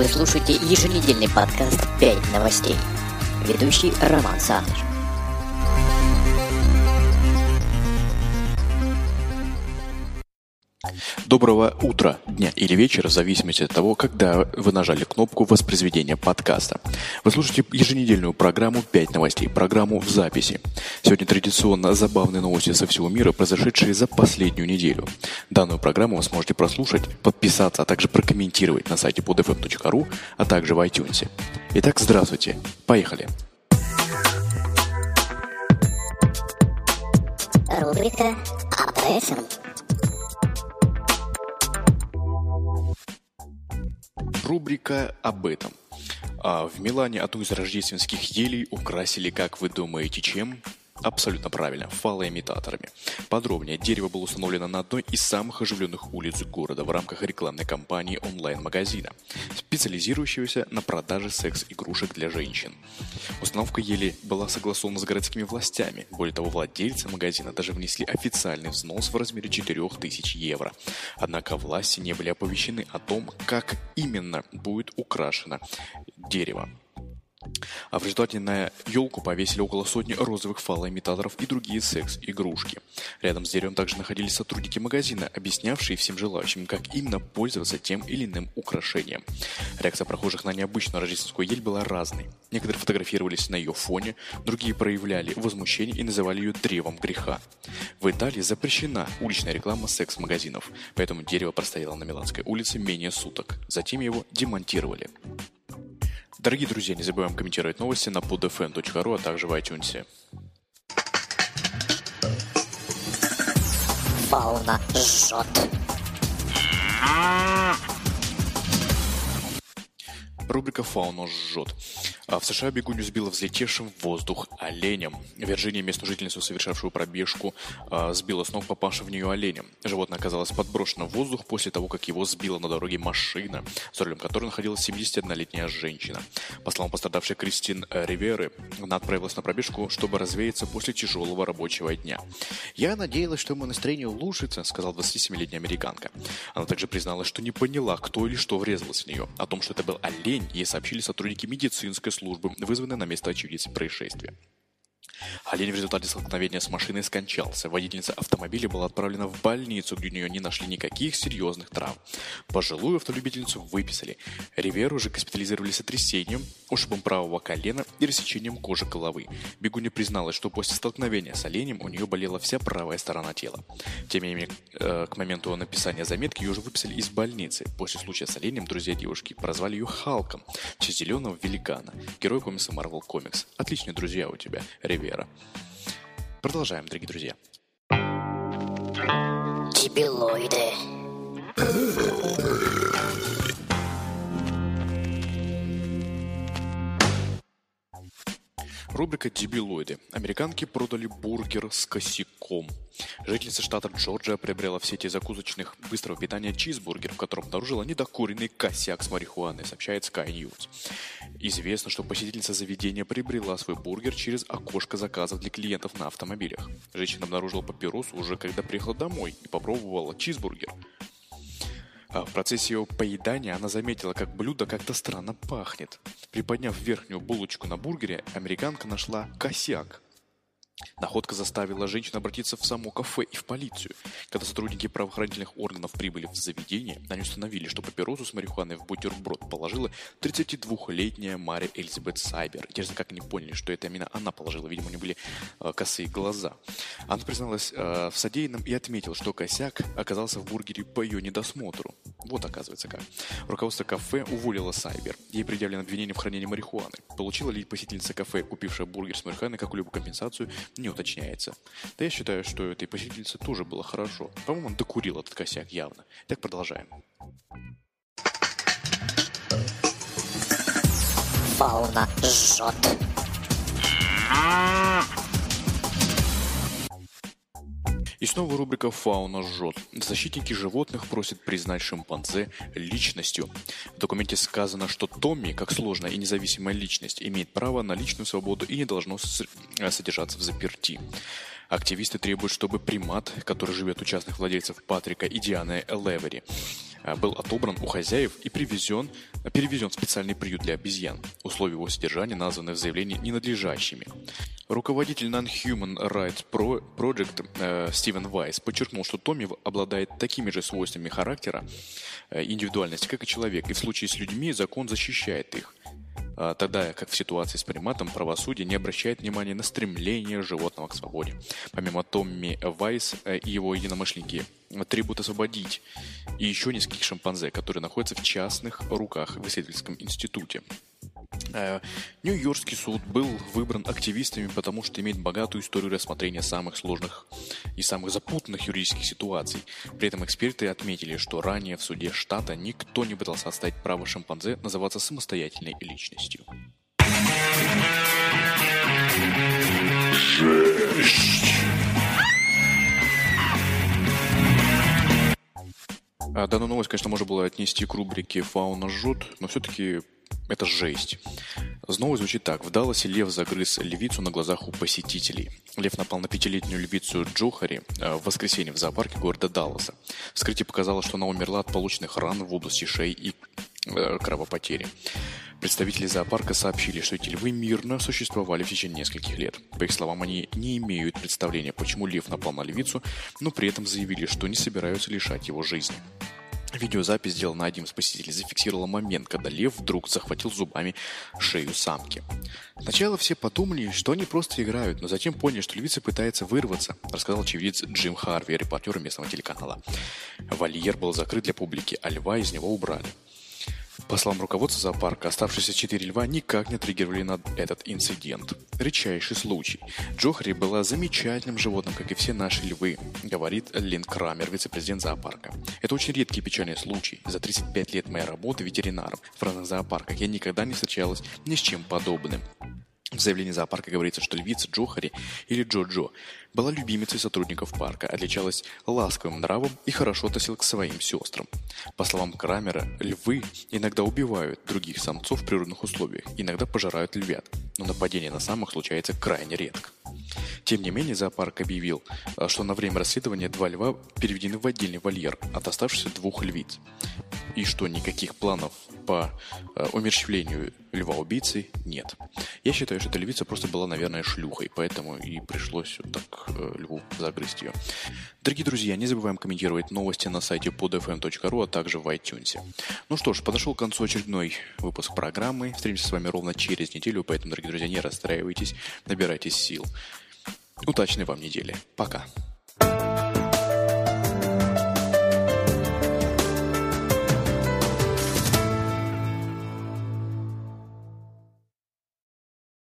Вы слушаете еженедельный подкаст «5 новостей». Ведущий Роман Саныч. Доброго утра, дня или вечера, в зависимости от того, когда вы нажали кнопку воспроизведения подкаста. Вы слушаете еженедельную программу «5 новостей», программу в записи. Сегодня традиционно забавные новости со всего мира, произошедшие за последнюю неделю. Данную программу вы сможете прослушать, подписаться, а также прокомментировать на сайте podfm.ru, а также в iTunes. Итак, здравствуйте. Поехали. Рубрика об Рубрика об этом. А в Милане одну из рождественских елей украсили, как вы думаете, чем? Абсолютно правильно, фалоимитаторами. Подробнее, дерево было установлено на одной из самых оживленных улиц города в рамках рекламной кампании онлайн-магазина, специализирующегося на продаже секс-игрушек для женщин. Установка ели была согласована с городскими властями. Более того, владельцы магазина даже внесли официальный взнос в размере 4000 евро. Однако власти не были оповещены о том, как именно будет украшено дерево. А в результате на елку повесили около сотни розовых фалоимитаторов и другие секс-игрушки. Рядом с деревом также находились сотрудники магазина, объяснявшие всем желающим, как именно пользоваться тем или иным украшением. Реакция прохожих на необычную рождественскую ель была разной. Некоторые фотографировались на ее фоне, другие проявляли возмущение и называли ее древом греха. В Италии запрещена уличная реклама секс-магазинов, поэтому дерево простояло на Миланской улице менее суток. Затем его демонтировали. Дорогие друзья, не забываем комментировать новости на podfm.ru, а также в iTunes. Фауна жжет. Рубрика «Фауна жжет». А в США бегунью сбила взлетевшим в воздух оленем. В Вирджинии местную жительницу, совершавшую пробежку, а, сбила с ног попавшим в нее оленем. Животное оказалось подброшено в воздух после того, как его сбила на дороге машина, за рулем которой находилась 71-летняя женщина. По словам пострадавшей Кристин Риверы, она отправилась на пробежку, чтобы развеяться после тяжелого рабочего дня. «Я надеялась, что мое настроение улучшится», — сказала 27-летняя американка. Она также призналась, что не поняла, кто или что врезалось в нее. О том, что это был олень, ей сообщили сотрудники медицинской службы, вызванные на место очевидца происшествия. Олень в результате столкновения с машиной скончался. Водительница автомобиля была отправлена в больницу, где у нее не нашли никаких серьезных травм. Пожилую автолюбительницу выписали. Риверу же госпитализировали с сотрясением, ушибом правого колена и рассечением кожи головы. Бегуня призналась, что после столкновения с оленем у нее болела вся правая сторона тела. Тем не менее, э, к моменту написания заметки ее уже выписали из больницы. После случая с оленем друзья девушки прозвали ее Халком, в честь зеленого великана, герой комикса Marvel Comics. Отличные друзья у тебя, Ривера. Продолжаем, дорогие друзья. Дебилоиды. Рубрика «Дебилоиды». Американки продали бургер с косяком. Жительница штата Джорджия приобрела в сети закусочных быстрого питания чизбургер, в котором обнаружила недокуренный косяк с марихуаной, сообщает Sky News. Известно, что посетительница заведения приобрела свой бургер через окошко заказов для клиентов на автомобилях. Женщина обнаружила папиросу уже когда приехала домой и попробовала чизбургер. А в процессе его поедания она заметила, как блюдо как-то странно пахнет. Приподняв верхнюю булочку на бургере, американка нашла косяк. Находка заставила женщину обратиться в само кафе и в полицию. Когда сотрудники правоохранительных органов прибыли в заведение, они установили, что папиросу с марихуаной в бутерброд положила 32-летняя Мария Элизабет Сайбер. Интересно, как они поняли, что это именно она положила. Видимо, у нее были э, косые глаза. Она призналась э, в содеянном и отметила, что косяк оказался в бургере по ее недосмотру. Вот оказывается как. Руководство кафе уволило Сайбер. Ей предъявлено обвинение в хранении марихуаны. Получила ли посетительница кафе, купившая бургер с марихуаной, какую-либо компенсацию, не уточняется. Да я считаю, что этой посетительнице тоже было хорошо. По-моему, он докурил этот косяк явно. Так продолжаем. Фауна жжет. И снова рубрика «Фауна жжет». Защитники животных просят признать шимпанзе личностью. В документе сказано, что Томми, как сложная и независимая личность, имеет право на личную свободу и не должно содержаться в заперти. Активисты требуют, чтобы примат, который живет у частных владельцев Патрика и Дианы Левери, э, был отобран у хозяев и привезен, перевезен в специальный приют для обезьян. Условия его содержания названы в заявлении ненадлежащими. Руководитель Non-Human Rights Project э, Стивен Вайс подчеркнул, что Томми обладает такими же свойствами характера э, индивидуальности, как и человек, и в случае с людьми закон защищает их. А, тогда как в ситуации с приматом правосудие не обращает внимания на стремление животного к свободе. Помимо Томми Вайс э, и его единомышленники требуют освободить и еще нескольких шимпанзе, которые находятся в частных руках в исследовательском институте. Э, Нью-Йоркский суд был выбран активистами, потому что имеет богатую историю рассмотрения самых сложных и самых запутанных юридических ситуаций. При этом эксперты отметили, что ранее в суде штата никто не пытался отстать право шимпанзе называться самостоятельной личностью. Жесть! А, данную новость, конечно, можно было отнести к рубрике «Фауна жжет», но все-таки это жесть. Снова звучит так. В Далласе лев загрыз львицу на глазах у посетителей. Лев напал на пятилетнюю львицу Джохари э, в воскресенье в зоопарке города Далласа. Вскрытие показало, что она умерла от полученных ран в области шеи и э, кровопотери. Представители зоопарка сообщили, что эти львы мирно существовали в течение нескольких лет. По их словам, они не имеют представления, почему лев напал на львицу, но при этом заявили, что не собираются лишать его жизни. Видеозапись, сделанная одним из посетителей, зафиксировала момент, когда лев вдруг захватил зубами шею самки. Сначала все подумали, что они просто играют, но затем поняли, что львица пытается вырваться, рассказал очевидец Джим Харви, репортер местного телеканала. Вольер был закрыт для публики, а льва из него убрали. По словам руководства зоопарка, оставшиеся четыре льва никак не отреагировали на этот инцидент. Редчайший случай. Джохри была замечательным животным, как и все наши львы, говорит Лин Крамер, вице-президент зоопарка. Это очень редкий печальный случай. За 35 лет моей работы ветеринаром в разных зоопарках я никогда не встречалась ни с чем подобным. В заявлении зоопарка говорится, что львица Джохари или Джо-Джо была любимицей сотрудников парка, отличалась ласковым нравом и хорошо относилась к своим сестрам. По словам Крамера, львы иногда убивают других самцов в природных условиях, иногда пожирают львят, но нападение на самых случается крайне редко. Тем не менее, зоопарк объявил, что на время расследования два льва переведены в отдельный вольер от оставшихся двух львиц и что никаких планов по э, умерщвлению льва-убийцы нет. Я считаю, что эта львица просто была, наверное, шлюхой, поэтому и пришлось вот так э, льву загрызть ее. Дорогие друзья, не забываем комментировать новости на сайте podfm.ru, а также в iTunes. Ну что ж, подошел к концу очередной выпуск программы. Встретимся с вами ровно через неделю, поэтому, дорогие друзья, не расстраивайтесь, набирайтесь сил. Удачной вам недели. Пока.